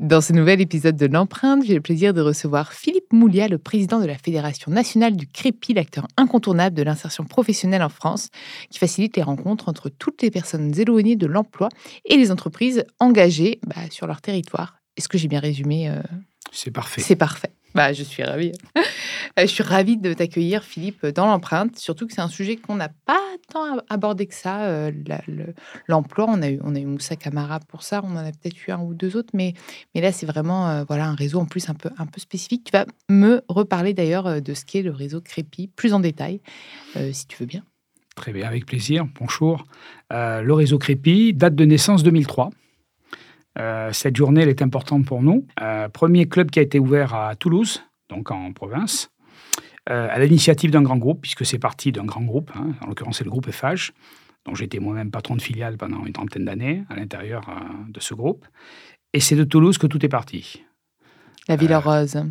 Dans ce nouvel épisode de l'empreinte, j'ai le plaisir de recevoir Philippe Moulia, le président de la Fédération nationale du crépi, l'acteur incontournable de l'insertion professionnelle en France, qui facilite les rencontres entre toutes les personnes éloignées de l'emploi et les entreprises engagées bah, sur leur territoire. Est-ce que j'ai bien résumé euh, C'est parfait. C'est parfait. Bah, je suis ravie. Euh, je suis ravie de t'accueillir, Philippe, dans l'empreinte. Surtout que c'est un sujet qu'on n'a pas tant abordé que ça. euh, L'emploi, on a eu, on a eu Moussa Camara pour ça. On en a peut-être eu un ou deux autres, mais, mais là, c'est vraiment euh, voilà un réseau en plus un peu, un peu spécifique. Tu vas me reparler d'ailleurs de ce qu'est le réseau Crépi plus en détail, si tu veux bien. Très bien, avec plaisir. Bonjour. Le réseau Crépi date de naissance 2003. Euh, cette journée, elle est importante pour nous. Euh, premier club qui a été ouvert à Toulouse, donc en province, euh, à l'initiative d'un grand groupe, puisque c'est parti d'un grand groupe, hein, en l'occurrence c'est le groupe FH, dont j'étais moi-même patron de filiale pendant une trentaine d'années à l'intérieur de ce groupe. Et c'est de Toulouse que tout est parti. La Ville Rose.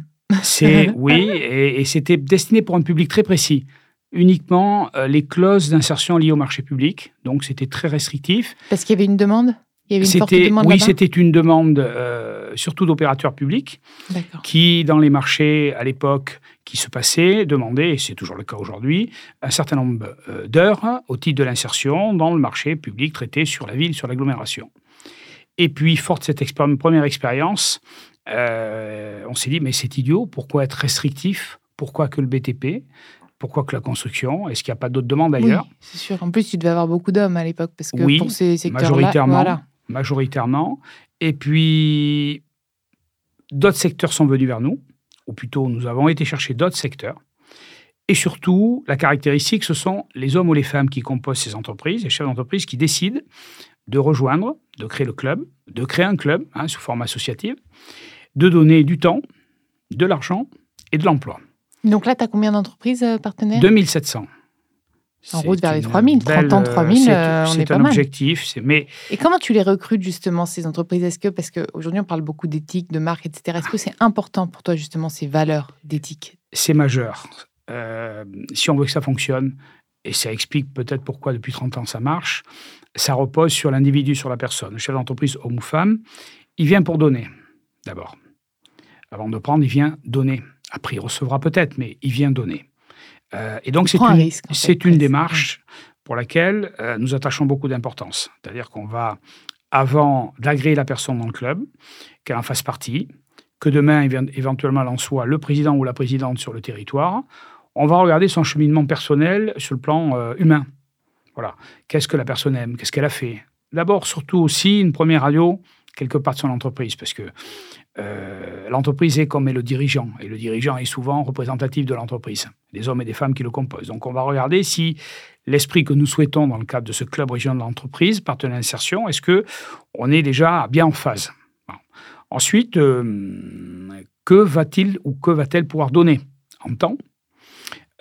C'est oui, et, et c'était destiné pour un public très précis. Uniquement les clauses d'insertion liées au marché public. Donc c'était très restrictif. Parce qu'il y avait une demande? Il y avait une forte demande oui, c'était une demande euh, surtout d'opérateurs publics qui, dans les marchés à l'époque qui se passaient, demandaient, et c'est toujours le cas aujourd'hui, un certain nombre euh, d'heures au titre de l'insertion dans le marché public traité sur la ville, sur l'agglomération. Et puis, forte cette expéri- première expérience, euh, on s'est dit, mais c'est idiot, pourquoi être restrictif? Pourquoi que le BTP Pourquoi que la construction? Est-ce qu'il n'y a pas d'autres demandes ailleurs? Oui, c'est sûr. En plus, tu devais avoir beaucoup d'hommes à l'époque, parce que Oui, pour ces secteurs-là, majoritairement. voilà. Majoritairement. Et puis, d'autres secteurs sont venus vers nous, ou plutôt nous avons été chercher d'autres secteurs. Et surtout, la caractéristique, ce sont les hommes ou les femmes qui composent ces entreprises, les chefs d'entreprise qui décident de rejoindre, de créer le club, de créer un club hein, sous forme associative, de donner du temps, de l'argent et de l'emploi. Donc là, tu as combien d'entreprises euh, partenaires? 2700. En route vers les une 3000, 30 ans, belle, 3000, c'est- euh, on est C'est pas un mal. objectif, c'est- mais Et comment tu les recrutes justement, ces entreprises? Est-ce que, parce qu'aujourd'hui, on parle beaucoup d'éthique, de marque, etc. Est-ce que c'est important pour toi justement ces valeurs d'éthique? C'est majeur. Euh, si on veut que ça fonctionne, et ça explique peut-être pourquoi depuis 30 ans ça marche, ça repose sur l'individu, sur la personne. Le chef d'entreprise, homme ou femme, il vient pour donner, d'abord. Avant de prendre, il vient donner. Après, il recevra peut-être, mais il vient donner. Euh, et donc, c'est une, risque, en fait, c'est une démarche pour laquelle euh, nous attachons beaucoup d'importance. C'est-à-dire qu'on va, avant d'agréer la personne dans le club, qu'elle en fasse partie, que demain, éventuellement, elle en soit le président ou la présidente sur le territoire, on va regarder son cheminement personnel sur le plan euh, humain. Voilà. Qu'est-ce que la personne aime? Qu'est-ce qu'elle a fait? D'abord, surtout aussi, une première radio, quelque part de son entreprise, parce que euh, l'entreprise est comme est le dirigeant, et le dirigeant est souvent représentatif de l'entreprise, des hommes et des femmes qui le composent. Donc, on va regarder si l'esprit que nous souhaitons dans le cadre de ce club région de l'entreprise, partenaire d'insertion, est-ce que on est déjà bien en phase? Ensuite, euh, que va-t-il ou que va-t-elle pouvoir donner en temps?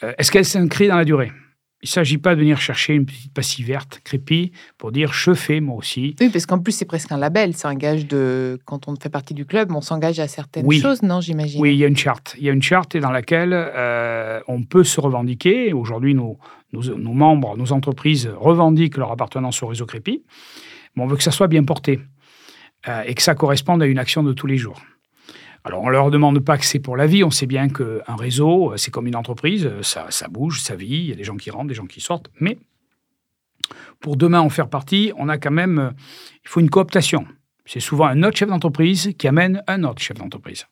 Euh, Est-ce qu'elle s'inscrit dans la durée? Il ne s'agit pas de venir chercher une petite passille verte, crépie, pour dire je fais moi aussi. Oui, parce qu'en plus, c'est presque un label. C'est un gage de. Quand on fait partie du club, on s'engage à certaines Oui. choses, non, j'imagine? Oui, il y a une charte. Il y a une charte dans laquelle euh, on peut se revendiquer. Aujourd'hui, nos, nos, nos membres, nos entreprises revendiquent leur appartenance au réseau Crépi. Mais on veut que ça soit bien porté euh, et que ça corresponde à une action de tous les jours. Alors, on leur demande pas que c'est pour la vie. On sait bien qu'un réseau, euh, c'est comme une entreprise. euh, Ça, ça bouge, ça vit. Il y a des gens qui rentrent, des gens qui sortent. Mais pour demain en faire partie, on a quand même, euh, il faut une cooptation. C'est souvent un autre chef d'entreprise qui amène un autre chef d'entreprise.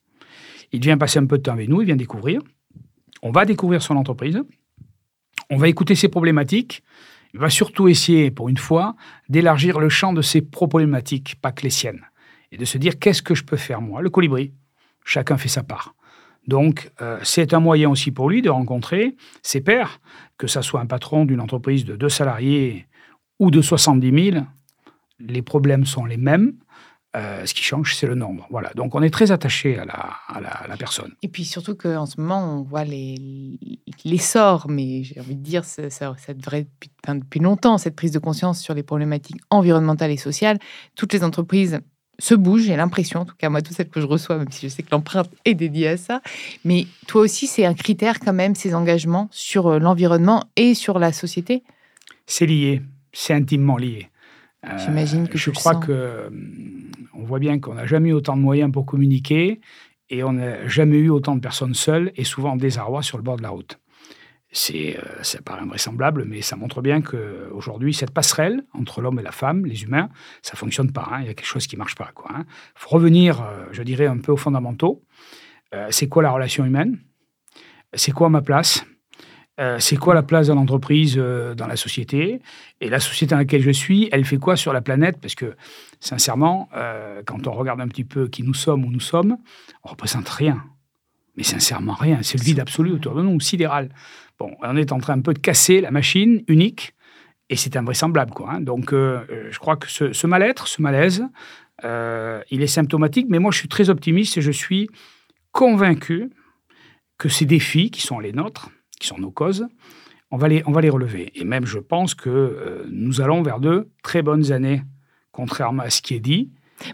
Il vient passer un peu de temps avec nous, il vient découvrir. On va découvrir son entreprise. On va écouter ses problématiques. Il va surtout essayer, pour une fois, d'élargir le champ de ses problématiques, pas que les siennes. Et de se dire, qu'est-ce que je peux faire moi? Le colibri, chacun fait sa part. Donc, euh, c'est un moyen aussi pour lui de rencontrer ses pairs, que ce soit un patron d'une entreprise de deux salariés ou de 70 000. Les problèmes sont les mêmes. Euh, ce qui change, c'est le nombre. Voilà. Donc, on est très attaché à la, personne. Et puis surtout qu'en ce moment, on voit l'essor, mais j'ai envie de dire, ça, ça, devrait depuis longtemps, cette prise de conscience sur les problématiques environnementales et sociales. Toutes les entreprises se bougent, j'ai l'impression, en tout cas moi, toutes celles que je reçois, même si je sais que l'empreinte est dédiée à ça. Mais toi aussi, c'est un critère quand même, ces engagements sur euh, l'environnement et sur la société? C'est lié, c'est intimement lié. Euh, J'imagine que je crois que on voit bien qu'on n'a jamais eu autant de moyens pour communiquer et on n'a jamais eu autant de personnes seules et souvent en désarroi sur le bord de la route. C'est, euh, ça paraît invraisemblable, mais ça montre bien qu'aujourd'hui, cette passerelle entre l'homme et la femme, les humains, ça ne fonctionne pas. Hein. Il y a quelque chose qui ne marche pas. Il hein. faut revenir, euh, je dirais, un peu aux fondamentaux. Euh, c'est quoi la relation humaine? C'est quoi ma place? C'est quoi la place de l'entreprise dans la société? Et la société dans laquelle je suis, elle fait quoi sur la planète? Parce que, sincèrement, quand on regarde un petit peu qui nous sommes, où nous sommes, on représente rien. Mais sincèrement, rien. C'est le vide absolu autour de nous, sidéral. Bon, on est en train un peu de casser la machine unique, et c'est invraisemblable. Quoi, hein. Donc, euh, euh, je crois que ce, mal-être, ce malaise, euh, il est symptomatique, mais moi, je suis très optimiste et je suis convaincu que ces défis, qui sont les nôtres, qui sont nos causes, on va les, on va les relever. Et même, je pense que nous allons vers de très bonnes années, contrairement à ce qui est dit.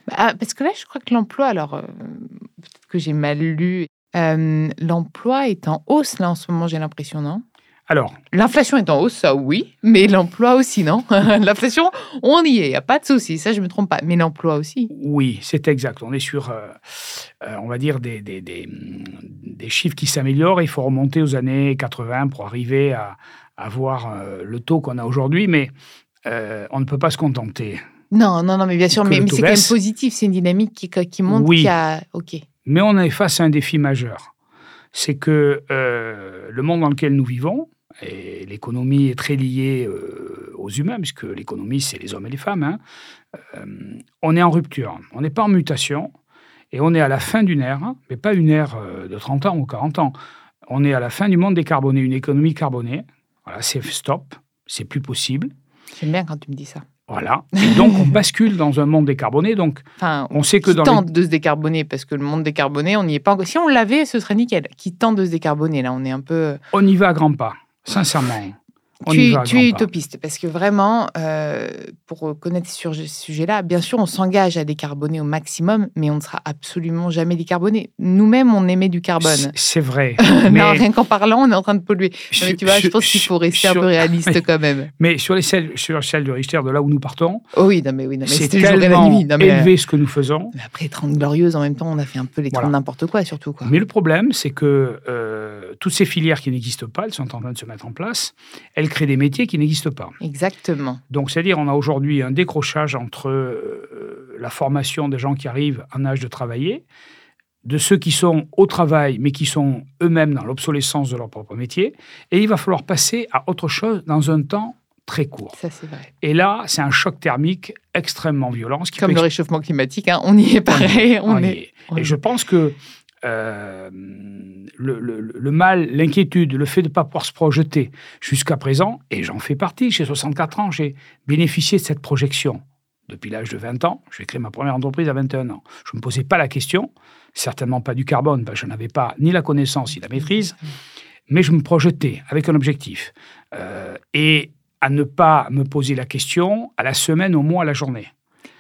Bah, parce que là, je crois que l'emploi, alors, peut-être que j'ai mal lu, l'emploi est en hausse là en ce moment, j'ai l'impression, non? Alors, l'inflation est en hausse, ça oui, mais l'emploi aussi, non? L'inflation, on y est, il n'y a pas de souci, ça je ne me trompe pas, mais l'emploi aussi. Oui, c'est exact. On est sur, euh, euh, on va dire, des, des, des, des chiffres qui s'améliorent. Il faut remonter aux années 80 pour arriver à, avoir euh, le taux qu'on a aujourd'hui, mais on ne peut pas se contenter. Non, non, non, mais bien sûr, mais, c'est quand même positif, c'est une dynamique qui, qui monte, oui. qui a... Ok. Mais on est face à un défi majeur. C'est que euh, le monde dans lequel nous vivons, et l'économie est très liée euh, aux humains, puisque l'économie, c'est les hommes et les femmes, hein, euh, on est en rupture. On n'est pas en mutation, et on est à la fin d'une ère, mais pas une ère de 30 ans ou 40 ans. On est à la fin du monde décarboné, une économie carbonée. Voilà, c'est stop, c'est plus possible. J'aime bien quand tu me dis ça. Voilà. Et donc, on bascule dans un monde décarboné. Donc, enfin, on sait que qui dans tente de se décarboner, parce que le monde décarboné, on n'y est pas encore. Si on l'avait, ce serait nickel. Qui tente de se décarboner, là, on est un peu. On y va à grands pas, sincèrement tu, es utopiste parce que vraiment, euh, pour connaître sur ce sujet-là, bien sûr, on s'engage à décarboner au maximum, mais on ne sera absolument jamais décarboné. Nous-mêmes, on émet du carbone. C'est vrai. non, rien qu'en parlant, on est en train de polluer. mais tu vois, je, pense qu'il faut rester un peu réaliste quand même. Mais sur les sur l'échelle de Richter, de là où nous partons, oh oui, non, mais oui, c'est tellement nuit. élevé ce que nous faisons. Mais après, 30 glorieuses, en même temps, on a fait un peu les voilà. n'importe quoi, surtout. Quoi. Mais le problème, c'est que euh, toutes ces filières qui n'existent pas, elles sont en train de se mettre en place. Elles créer des métiers qui n'existent pas. Exactement. Donc, c'est-à-dire, on a aujourd'hui un décrochage entre euh, la formation des gens qui arrivent en âge de travailler, de ceux qui sont au travail, mais qui sont eux-mêmes dans l'obsolescence de leur propre métier, et il va falloir passer à autre chose dans un temps très court. Ça, c'est vrai. Et là, c'est un choc thermique extrêmement violent. Comme le réchauffement climatique, hein, on y est pareil. On, est, Et je pense que euh, le, mal, l'inquiétude, le fait de ne pas pouvoir se projeter jusqu'à présent, et j'en fais partie, j'ai 64 ans, j'ai bénéficié de cette projection. Depuis l'âge de 20 ans, j'ai créé ma première entreprise à 21 ans. Je ne me posais pas la question, certainement pas du carbone, je n'avais pas ni la connaissance ni la maîtrise, mais je me projetais avec un objectif. Euh, et à ne pas me poser la question à la semaine, au mois, à la journée.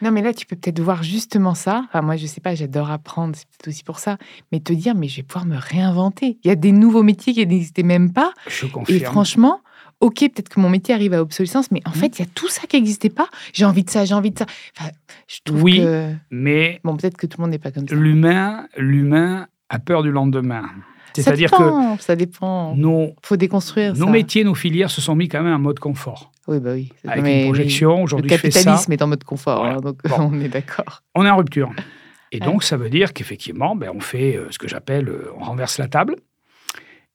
Non, mais là, tu peux peut-être voir justement ça. Enfin, moi, je sais pas, j'adore apprendre, c'est peut-être aussi pour ça. Mais te dire, mais je vais pouvoir me réinventer. Il y a des nouveaux métiers qui n'existaient même pas. Je confirme. Et franchement, ok, peut-être que mon métier arrive à obsolescence, mais en mmh. fait, il y a tout ça qui n'existait pas. J'ai envie de ça, j'ai envie de ça. Enfin, je trouve oui, que... mais bon, peut-être que tout le monde n'est pas comme ça. L'humain, l'humain a peur du lendemain. C'est-à-dire que ça dépend. Il faut déconstruire. Nos métiers, nos filières se sont mis quand même en mode confort. Oui, bah oui. avec Mais une projection. Aujourd'hui, Le je fais ça. capitalisme est en mode confort, Voilà. hein, donc Bon. on est d'accord. On est en rupture. Et Ouais. donc, ça veut dire qu'effectivement, ben, on fait euh, ce que j'appelle, euh, on renverse la table.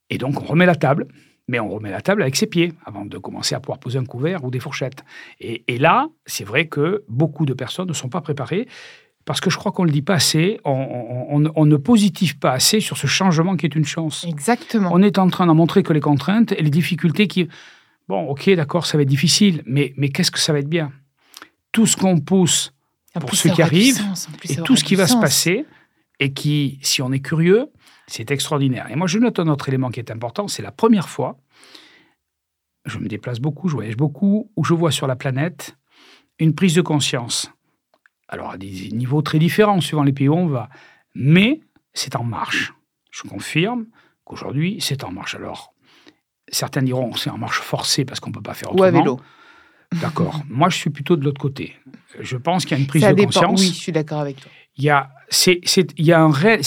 Et donc, on remet la table. Mais on remet la table avec ses pieds avant de commencer à pouvoir poser un couvert ou des fourchettes. Et, et là, c'est vrai que beaucoup de personnes ne sont pas préparées parce que je crois qu'on ne le dit pas assez, on, on- on- on ne positive pas assez sur ce changement qui est une chance. Exactement. On est en train d'en montrer que les contraintes et les difficultés qui... Bon, ok, d'accord, ça va être difficile, mais, mais qu'est-ce que ça va être bien? Tout ce qu'on pousse En pour ceux qui arrivent, sens, et tout ce qui va se passer, et qui, si on est curieux, c'est extraordinaire. Et moi, je note un autre élément qui est important, c'est la première fois, je me déplace beaucoup, je voyage beaucoup, où je vois sur la planète une prise de conscience. Alors, à des niveaux très différents, suivant les pays où on va, mais c'est en marche. Je confirme qu'aujourd'hui, c'est en marche. Alors, certains diront c'est en marche forcée parce qu'on ne peut pas faire Ou à autrement. vélo. D'accord. Moi, je suis plutôt de l'autre côté. Je pense qu'il y a une prise ça de dépend. conscience. Oui, je suis d'accord avec toi. Il y a, c'est,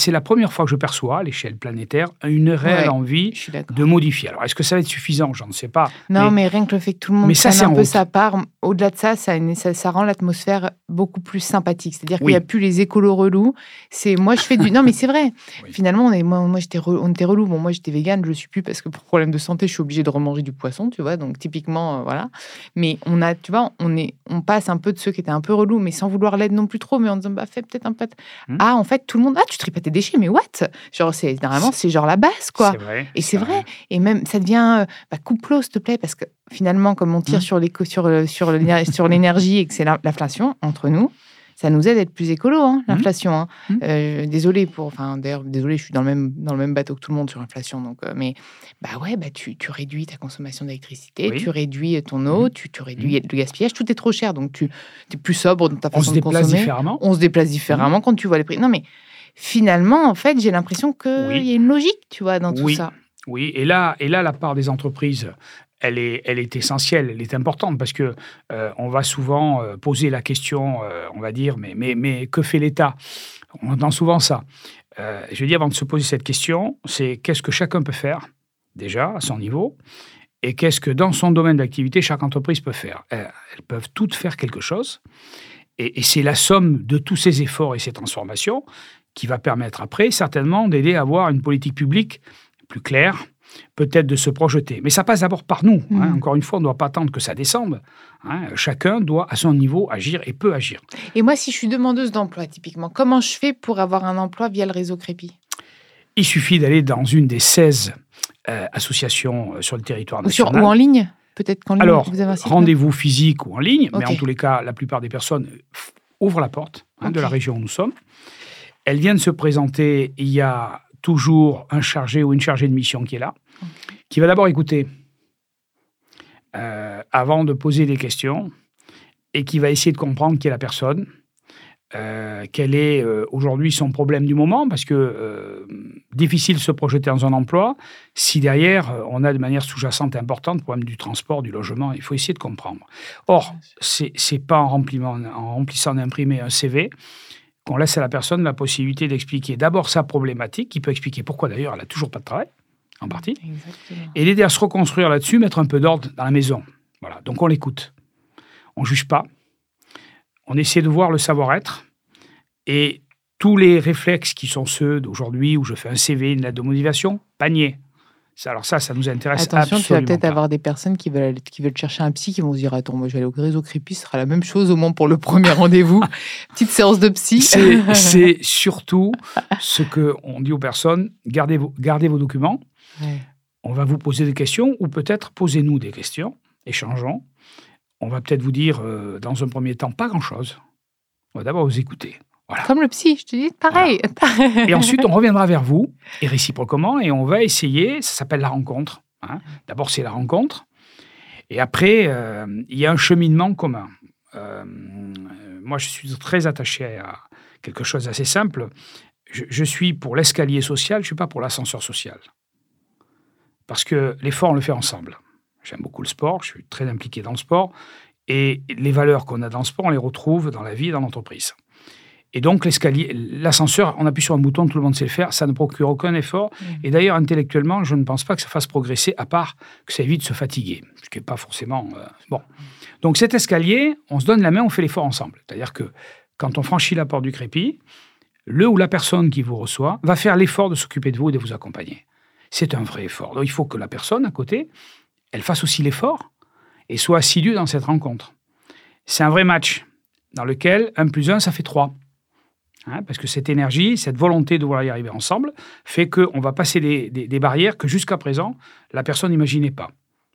la première fois que je perçois à l'échelle planétaire une réelle Ouais. envie de modifier. Alors, est-ce que ça va être suffisant? Je ne sais pas. Non, mais... rien que le fait que tout le monde Mais ça, un peu route. sa part, au-delà de ça, ça, ça, ça rend l'atmosphère beaucoup plus sympathique. C'est-à-dire qu'il n'y a plus les écolos relous. C'est moi, je fais du. Non, mais c'est vrai. Oui. Finalement, on est, moi, moi j'étais, re- on était relou. Bon, moi, j'étais végane, je le suis plus parce que pour problème de santé, je suis obligée de remanger du poisson, tu vois. Donc typiquement, euh, voilà. Mais on a, tu vois, on est, on passe un peu de ceux qui étaient un peu relous, mais sans vouloir l'aide non plus trop, mais en disant, bah, fais peut-être un peu. De- Hmm. Ah, en fait, tout le monde, ah, tu tries pas tes déchets, mais what? Genre, c'est normalement, c'est genre la base, quoi. Vrai. Et c'est vrai. Et même, ça devient, euh, bah, coupe-l'eau, s'il te plaît, parce que finalement, comme on tire Mhm. sur sur, euh, sur l'éner- sur l'énergie et que c'est la- l'inflation, entre nous, ça nous aide à être plus écolo, hein, l'inflation. hein. Mhm. Euh, désolé pour, enfin, d'ailleurs, désolé, je suis dans le même dans le même bateau que tout le monde sur l'inflation, donc, euh, mais bah ouais, bah tu, tu réduis ta consommation d'électricité, Oui. tu réduis ton eau, tu, tu réduis le gaspillage, tout est trop cher, donc tu es plus sobre dans ta On se façon de déplace consommer. différemment. On se déplace différemment quand tu vois les prix. Non mais finalement, en fait, j'ai l'impression qu'il Oui. y a une logique, tu vois, dans tout Oui. ça. Oui, et là, et là, la part des entreprises, elle est, elle est essentielle, elle est importante parce que euh, on va souvent euh, poser la question, euh, on va dire, mais, mais, que fait l'État? On entend souvent ça. Je dire, avant de se poser cette question, c'est qu'est-ce que chacun peut faire déjà à son niveau et qu'est-ce que dans son domaine d'activité chaque entreprise peut faire? Elles, peuvent toutes faire quelque chose et c'est la somme de tous ces efforts et ces transformations qui va permettre après certainement d'aider à avoir une politique publique plus claire, peut-être de se projeter. Mais ça passe d'abord par nous. hein. Mhm. Encore une fois, on ne doit pas attendre que ça descende. hein. Chacun doit, à son niveau, agir et peut agir. Et moi, si je suis demandeuse d'emploi, typiquement, comment je fais pour avoir un emploi via le réseau Crépi? Il suffit d'aller dans une des 16 euh, associations euh, sur le territoire ou, sur, national. ou en ligne Peut-être qu'en ligne, Alors, vous avez un site web? rendez-vous physique ou en ligne, mais en tous les cas, la plupart des personnes f- ouvrent la porte hein, de la région où nous sommes. Elles viennent se présenter. Il y a toujours un chargé ou une chargée de mission qui est là, qui va d'abord écouter euh, avant de poser des questions et qui va essayer de comprendre qui est la personne, euh, quel est euh, aujourd'hui son problème du moment, parce que euh, difficile de se projeter dans un emploi si derrière on a de manière sous-jacente importante le problème du transport, du logement. Il faut essayer de comprendre. Or, c'est c'est pas en, remplissant, en remplissant d'imprimer un CV qu'on laisse à la personne la possibilité d'expliquer d'abord sa problématique, qui peut expliquer pourquoi d'ailleurs elle a toujours pas de travail, en partie, Exactement. et l'aider à se reconstruire là-dessus, mettre un peu d'ordre dans la maison. Voilà, donc on l'écoute. On juge pas. On essaie de voir le savoir-être et tous les réflexes qui sont ceux d'aujourd'hui où je fais un CV, une lettre de motivation, panier. Alors ça, ça nous intéresse Attention, tu vas absolument peut-être avoir des personnes qui veulent, aller- qui veulent chercher un psy qui vont se dire Attends, moi je vais aller au réseau Crépi, ce sera la même chose au moins pour le premier rendez-vous. Petite séance de psy. C'est c'est surtout ce que on dit aux personnes gardez vos, gardez vos documents. Ouais. On va vous poser des questions ou peut-être posez-nous des questions, échangeons. On va peut-être vous dire euh, dans un premier temps pas grand-chose. On va d'abord vous écouter. Voilà. Comme le psy, je te dis pareil. Et ensuite, on reviendra vers vous, et réciproquement, et on va essayer, ça s'appelle la rencontre. hein. D'abord, c'est la rencontre. Et après, euh, il y a un cheminement commun. Euh, moi, je suis très attaché à quelque chose d'assez simple. Je, je suis pour l'escalier social, je ne suis pas pour l'ascenseur social. Parce que l'effort, on le fait ensemble. J'aime beaucoup le sport, je suis très impliqué dans le sport. Et les valeurs qu'on a dans le sport, on les retrouve dans la vie et dans l'entreprise. Et donc, l'escalier, l'ascenseur, on appuie sur un bouton, tout le monde sait le faire, ça ne procure aucun effort. Mmh. Et d'ailleurs, intellectuellement, je ne pense pas que ça fasse progresser, à part que ça évite de se fatiguer, ce qui n'est pas forcément. euh, bon. Donc, cet escalier, on se donne la main, on fait l'effort ensemble. C'est-à-dire que quand on franchit la porte du crépi, le ou la personne qui vous reçoit va faire l'effort de s'occuper de vous et de vous accompagner. C'est un vrai effort. Donc, il faut que la personne à côté, elle fasse aussi l'effort et soit assidue dans cette rencontre. C'est un vrai match dans lequel 1 plus 1, ça fait 3. Hein, parce que cette énergie, cette volonté de vouloir y arriver ensemble, fait qu'on va passer des, barrières que jusqu'à présent, la personne n'imaginait pas.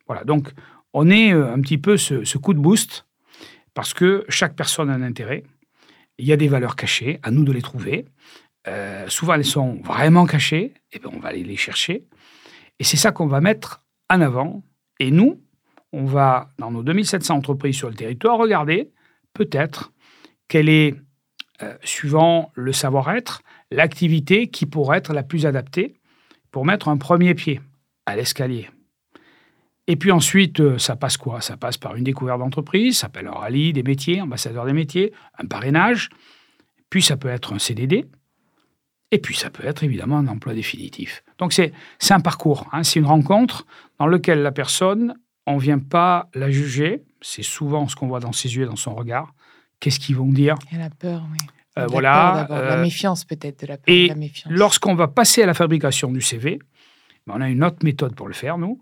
Voilà, donc on est euh, un petit peu ce, coup de boost, parce que chaque personne a un intérêt. Il y a des valeurs cachées, à nous de les trouver. Euh, souvent, elles sont vraiment cachées, et bien on va aller les chercher. Et c'est ça qu'on va mettre en avant. Et nous, on va, dans nos 2700 entreprises sur le territoire, regarder peut-être quelle est, euh, suivant le savoir-être, l'activité qui pourrait être la plus adaptée pour mettre un premier pied à l'escalier. Et puis ensuite, euh, ça passe quoi? Ça passe par une découverte d'entreprise, ça s'appelle un rallye des métiers, ambassadeur des métiers, un parrainage, puis ça peut être un CDD, et puis ça peut être évidemment un emploi définitif. Donc c'est c'est un parcours, hein, c'est une rencontre dans laquelle la personne, on ne vient pas la juger, c'est souvent ce qu'on voit dans ses yeux et dans son regard. Qu'est-ce qu'ils vont dire Il y a la peur, oui. Euh, Voilà. peur la euh, méfiance peut-être, de la peur, et. Lorsqu'on va passer à la fabrication du CV, ben, on a une autre méthode pour le faire, nous.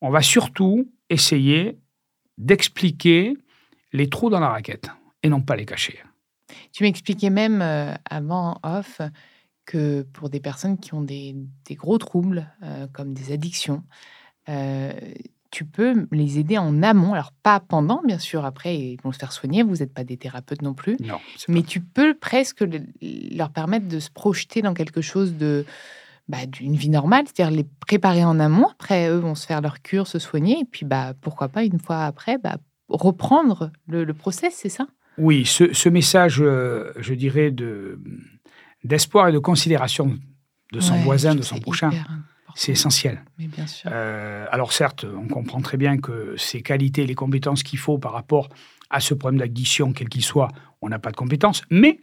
On va surtout essayer d'expliquer les trous dans la raquette et non pas les cacher. Tu m'expliquais même euh, avant off que pour des personnes qui ont des, des gros troubles, euh, comme des addictions, tu peux les aider en amont. Alors, pas pendant, bien sûr, après, ils vont se faire soigner, vous n'êtes pas des thérapeutes non plus, Non, mais tu peux presque le- leur permettre de se projeter dans quelque chose de bah, d'une vie normale, c'est-à-dire les préparer en amont. Après, eux vont se faire leur cure, se soigner, et puis bah, pourquoi pas, une fois après, bah, reprendre le, le process, c'est ça? Oui, ce, ce message, euh, je dirais, de, d'espoir et de considération de son Ouais, voisin, de son prochain, hyper. C'est essentiel. Mais bien sûr. Euh, alors certes, on comprend très bien que ces qualités, les compétences qu'il faut par rapport à ce problème d'addiction, quel qu'il soit, on n'a pas de compétences, mais,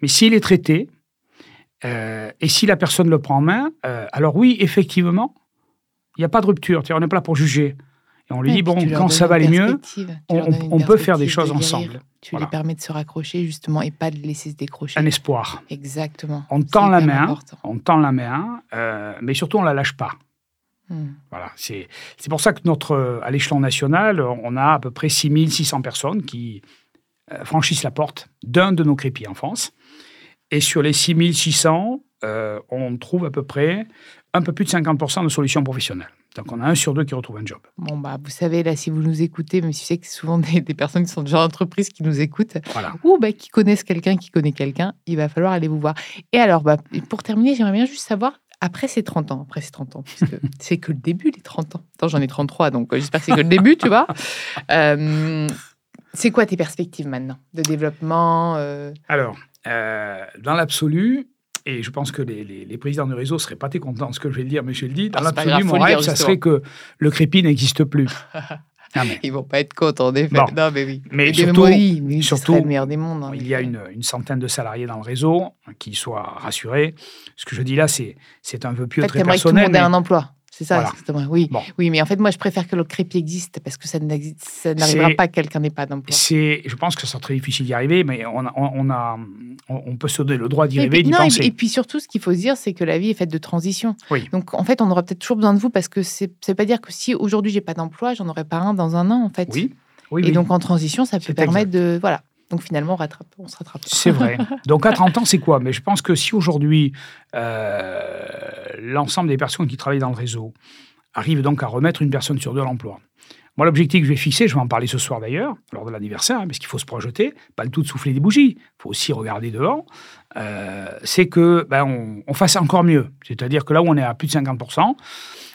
mais s'il est traité, euh, et si la personne le prend en main, euh, alors oui, effectivement, il n'y a pas de rupture. On n'est pas là pour juger. Et on lui Ouais, dit, bon, quand ça va aller mieux, on, peut faire des choses de ensemble. Tu Voilà. les permets de se raccrocher justement et pas de laisser se décrocher. Un espoir. Exactement. On tend la main, important. on tend la main, euh, mais surtout on la lâche pas. Hmm. Voilà, c'est pour ça que notre, à l'échelon national, on a à peu près 6600 personnes qui euh, franchissent la porte d'un de nos crépis en France. Et sur les 6600, euh, on trouve à peu près un peu plus de 50% de solutions professionnelles. Donc on a un sur deux qui retrouve un job. Bon, bah, vous savez, là, si vous nous écoutez, mais je sais que c'est souvent des, des personnes qui sont déjà en entreprise qui nous écoutent, Voilà. ou bah, qui connaissent quelqu'un qui connaît quelqu'un, il va falloir aller vous voir. Et alors, bah, pour terminer, j'aimerais bien juste savoir, après ces 30 ans, après ces 30 ans, parce que c'est que le début, les 30 ans. Attends, j'en ai 33, donc euh, j'espère que c'est que le début, tu vois. Euh, c'est quoi tes perspectives maintenant de développement euh, Alors, euh, dans l'absolu, et je pense que les, les- les présidents de réseau seraient pas très contents de ce que je vais le dire, mais je le dis, dans Ah, l'absolu, mon rêve, ça serait que le crépi n'existe plus. Ah, mais Ils vont pas être contents, en effet. Bon. Non, mais oui. Mais Mais surtout- oui, mais ce surtout, serait le meilleur des mondes. en Il y a une, une centaine de salariés dans le réseau, qu'ils soient rassurés. Ce que je dis là, c'est, c'est un vœu pieux En fait, très que tout le personnel. monde ait un emploi. C'est ça, Voilà. exactement. Oui. Bon. oui, mais en fait, moi, je préfère que le crépi existe parce que ça, n'arrivera C'est- pas que quelqu'un n'ait pas d'emploi. c'est, je pense que ça sera très difficile d'y arriver, mais on, a, on, a- on- on peut se donner le droit d'y arriver, d'y et- penser. et puis surtout, ce qu'il faut se dire, c'est que la vie est faite de transitions. Oui. Donc, en fait, on aura peut-être toujours besoin de vous parce que c'est- ça veut pas dire que si aujourd'hui j'ai pas d'emploi, j'en aurai pas un dans un an, en fait. oui, oui, Et oui. donc, en transition, ça peut C'est permettre de. Voilà. Donc, finalement, on, rattrape, on se rattrape. C'est vrai. Donc à 30 ans, c'est quoi? Mais je pense que si aujourd'hui, euh, l'ensemble des personnes qui travaillent dans le réseau arrivent donc à remettre une personne sur deux à l'emploi. Moi, l'objectif que je vais fixer, je vais en parler ce soir d'ailleurs, lors de l'anniversaire, hein, parce qu'il faut se projeter, pas le tout de souffler des bougies, il faut aussi regarder devant, euh, c'est que ben, on, on fasse encore mieux. C'est-à-dire que là où on est à plus de 50%,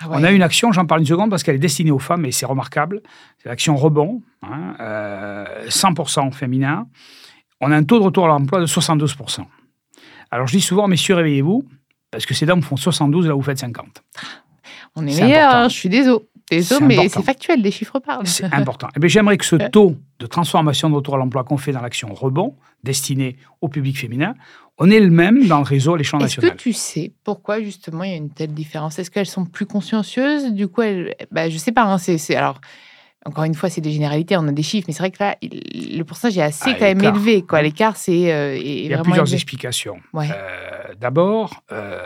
Ah on a une action, j'en parle une seconde parce qu'elle est destinée aux femmes et c'est remarquable. C'est l'action rebond, hein, euh, 100% féminin. On a un taux de retour à l'emploi de 72%. Alors je dis souvent, messieurs, réveillez-vous, parce que ces dames font 72 là où vous faites 50. On est, c'est meilleurs, important. hein, je suis désolé. Désolé, mais c'est factuel, les chiffres parlent. C'est important. Eh bien, J'aimerais que ce taux de transformation de retour à l'emploi qu'on fait dans l'action rebond, destiné au public féminin, on est le même dans le réseau à l'échelon Est-ce que national. tu sais pourquoi justement il y a une telle différence? Est-ce qu'elles sont plus consciencieuses? Du coup, elles... bah, je sais pas. Hein, c'est, alors encore une fois, c'est des généralités, on a des chiffres, mais c'est vrai que là, il- le pourcentage est assez Ah, quand même élevé. Quoi. L'écart, c'est euh, est Il y a plusieurs élevé. explications. Ouais. Euh, D'abord, euh,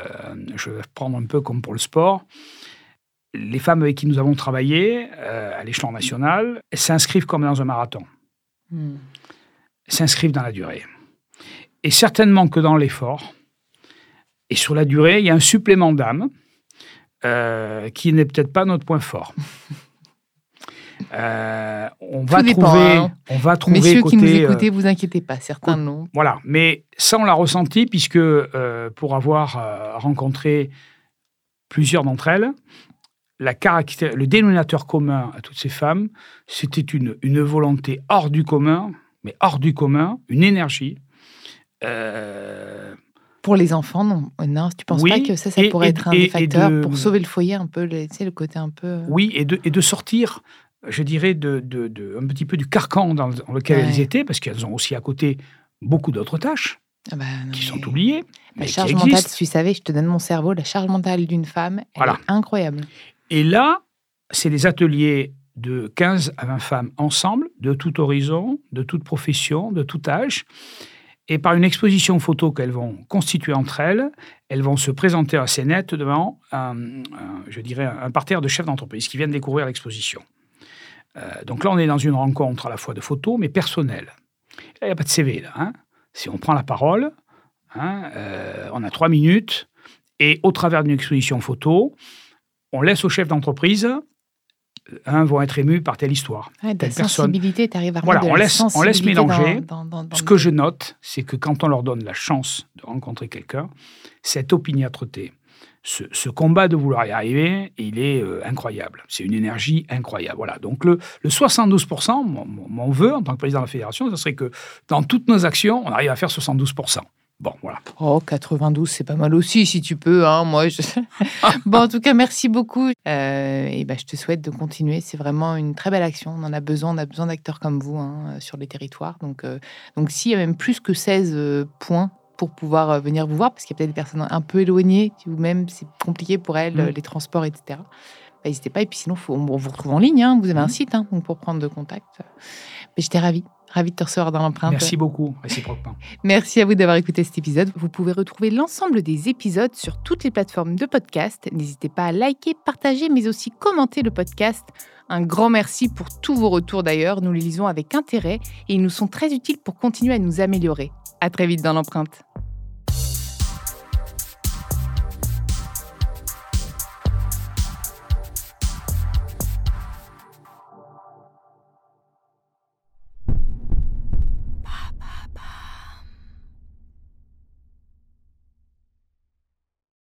je vais prendre un peu comme pour le sport. Les femmes avec qui nous avons travaillé euh, à l'échelon national s'inscrivent comme dans un marathon, Hmm. s'inscrivent dans la durée. Et certainement que dans l'effort, et sur la durée, il y a un supplément d'âme euh, qui n'est peut-être pas notre point fort. Euh, on, va trouver, hein. on va trouver Messieurs côté, qui nous écoutez, vous inquiétez pas, certains non. Voilà, mais ça, on l'a ressenti puisque pour avoir rencontré plusieurs d'entre elles, la le dénominateur commun à toutes ces femmes, c'était une, une volonté hors du commun, mais hors du commun, une énergie. euh, Pour les enfants, non. Non, tu penses Oui, pas que ça, ça et- pourrait et- être un et- des facteurs de- pour sauver le foyer un peu, le, tu sais, le côté un peu. euh, oui, et de, et de sortir, je dirais, de, de- de- un petit peu du carcan dans, dans lequel Ouais. elles étaient, parce qu'elles ont aussi à côté beaucoup d'autres tâches ah bah, non, qui mais sont oubliées, La mais charge mentale, si tu savais, je te donne mon cerveau, la charge mentale d'une femme, elle Voilà. est incroyable. Et là, c'est des ateliers de 15 à 20 femmes ensemble, de tout horizon, de toute profession, de tout âge. Et par une exposition photo qu'elles vont constituer entre elles, elles vont se présenter assez nettes devant, un- je dirais, un parterre de chefs d'entreprise qui viennent découvrir l'exposition. Euh, donc là, on est dans une rencontre à la fois de photos, mais personnelle. Là, il n'y a pas de CV, là. hein. Si on prend la parole, hein, euh, on a trois minutes, et au travers d'une exposition photo, on laisse aux chefs d'entreprise, un vont être émus par telle histoire. Ouais, Telle personne. à Voilà, on la laisse- on laisse mélanger. dans- dans- dans Ce que je note, c'est que quand on leur donne la chance de rencontrer quelqu'un, cette opiniâtreté, ce, ce combat de vouloir y arriver, il est euh, incroyable. C'est une énergie incroyable. Voilà. Donc le, le 72%, mon, mon- mon vœu en tant que président de la fédération, ce serait que dans toutes nos actions, on arrive à faire 72%. Bon, voilà. Oh, 92, c'est pas mal aussi, si tu peux. Hein, moi, je... bon, en tout cas, merci beaucoup. Euh, et ben, je te souhaite de continuer. C'est vraiment une très belle action. On en a besoin. On a besoin d'acteurs comme vous hein, sur les territoires. Donc, euh, donc s'il y a même plus que 16 euh, points pour pouvoir venir vous voir, parce qu'il y a peut-être des personnes un peu éloignées, ou même c'est compliqué pour elles, Mm. les transports, etc. Bah, N'hésitez pas. Et puis sinon, faut, on vous retrouve en ligne. hein. Vous avez un Mm. site hein, donc pour prendre de contact. Mais j'étais ravie. Ravie de te recevoir dans l'empreinte. Merci beaucoup, réciproquement. Merci à vous d'avoir écouté cet épisode. Vous pouvez retrouver l'ensemble des épisodes sur toutes les plateformes de podcast. N'hésitez pas à liker, partager, mais aussi commenter le podcast. Un grand merci pour tous vos retours d'ailleurs. Nous les lisons avec intérêt et ils nous sont très utiles pour continuer à nous améliorer. À très vite dans l'empreinte.